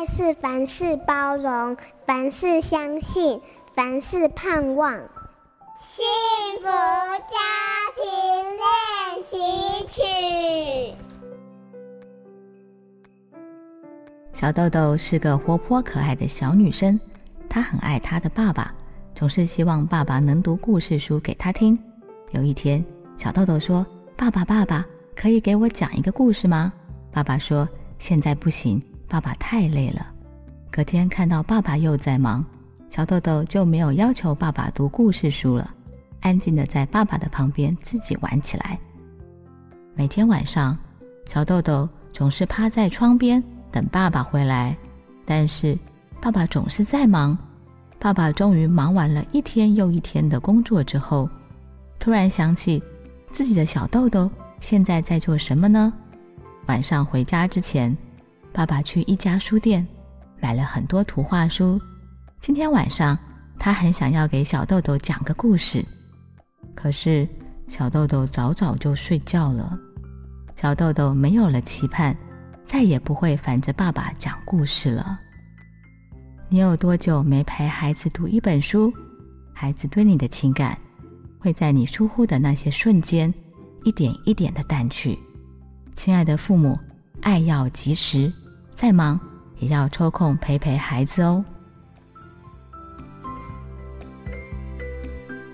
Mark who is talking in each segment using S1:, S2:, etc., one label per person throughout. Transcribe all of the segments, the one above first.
S1: 爱是凡事包容，凡事相信，凡事盼望。幸福家庭练习曲。
S2: 小豆豆是个活泼可爱的小女生，她很爱她的爸爸，总是希望爸爸能读故事书给她听。有一天，小豆豆说：“爸爸，爸爸，可以给我讲一个故事吗？”爸爸说：“现在不行，爸爸太累了。”隔天看到爸爸又在忙，小豆豆就没有要求爸爸读故事书了，安静的在爸爸的旁边自己玩起来。每天晚上，小豆豆总是趴在窗边等爸爸回来，但是爸爸总是在忙。爸爸终于忙完了一天又一天的工作之后，突然想起自己的小豆豆现在在做什么呢？晚上回家之前，爸爸去一家书店买了很多图画书。今天晚上，他很想要给小豆豆讲个故事，可是小豆豆早早就睡觉了。小豆豆没有了期盼，再也不会烦着爸爸讲故事了。你有多久没陪孩子读一本书？孩子对你的情感，会在你疏忽的那些瞬间，一点一点的淡去。亲爱的父母，爱要及时，再忙也要抽空陪陪孩子哦。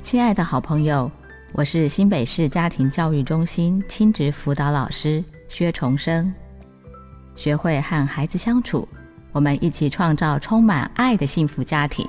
S2: 亲爱的好朋友，我是新北市家庭教育中心亲职辅导老师薛重生。学会和孩子相处，我们一起创造充满爱的幸福家庭。